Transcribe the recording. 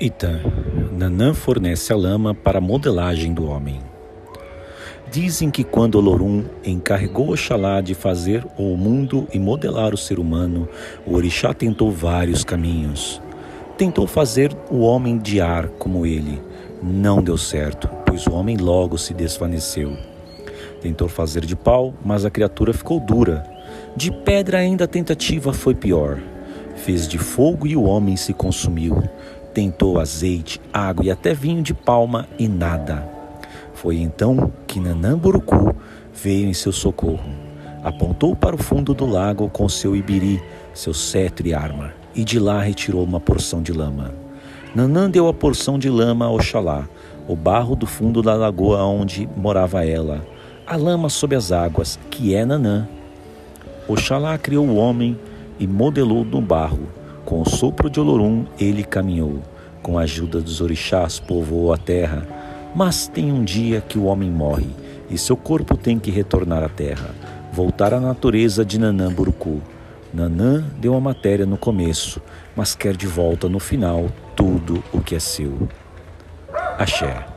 Itã, Nanã fornece a lama para a modelagem do homem. Dizem que quando Olorum encarregou Oxalá de fazer o mundo e modelar o ser humano, o orixá tentou vários caminhos. Tentou fazer o homem de ar como ele. Não deu certo, pois o homem logo se desvaneceu. Tentou fazer de pau, mas a criatura ficou dura. De pedra ainda a tentativa foi pior. Fez de fogo e o homem se consumiu. Tentou azeite, água e até vinho de palma e nada. Foi então que Nanamburucu veio em seu socorro. Apontou para o fundo do lago com seu ibiri, seu cetro e arma, e de lá retirou uma porção de lama. Nanã deu a porção de lama a Oxalá, o barro do fundo da lagoa onde morava ela, a lama sob as águas, que é Nanã. Oxalá criou o homem e modelou no barro, com o sopro de Olorum, ele caminhou. Com a ajuda dos orixás, povoou a terra. Mas tem um dia que o homem morre e seu corpo tem que retornar à terra, voltar à natureza de Nanã Burucu. Nanã deu a matéria no começo, mas quer de volta no final tudo o que é seu. Axé.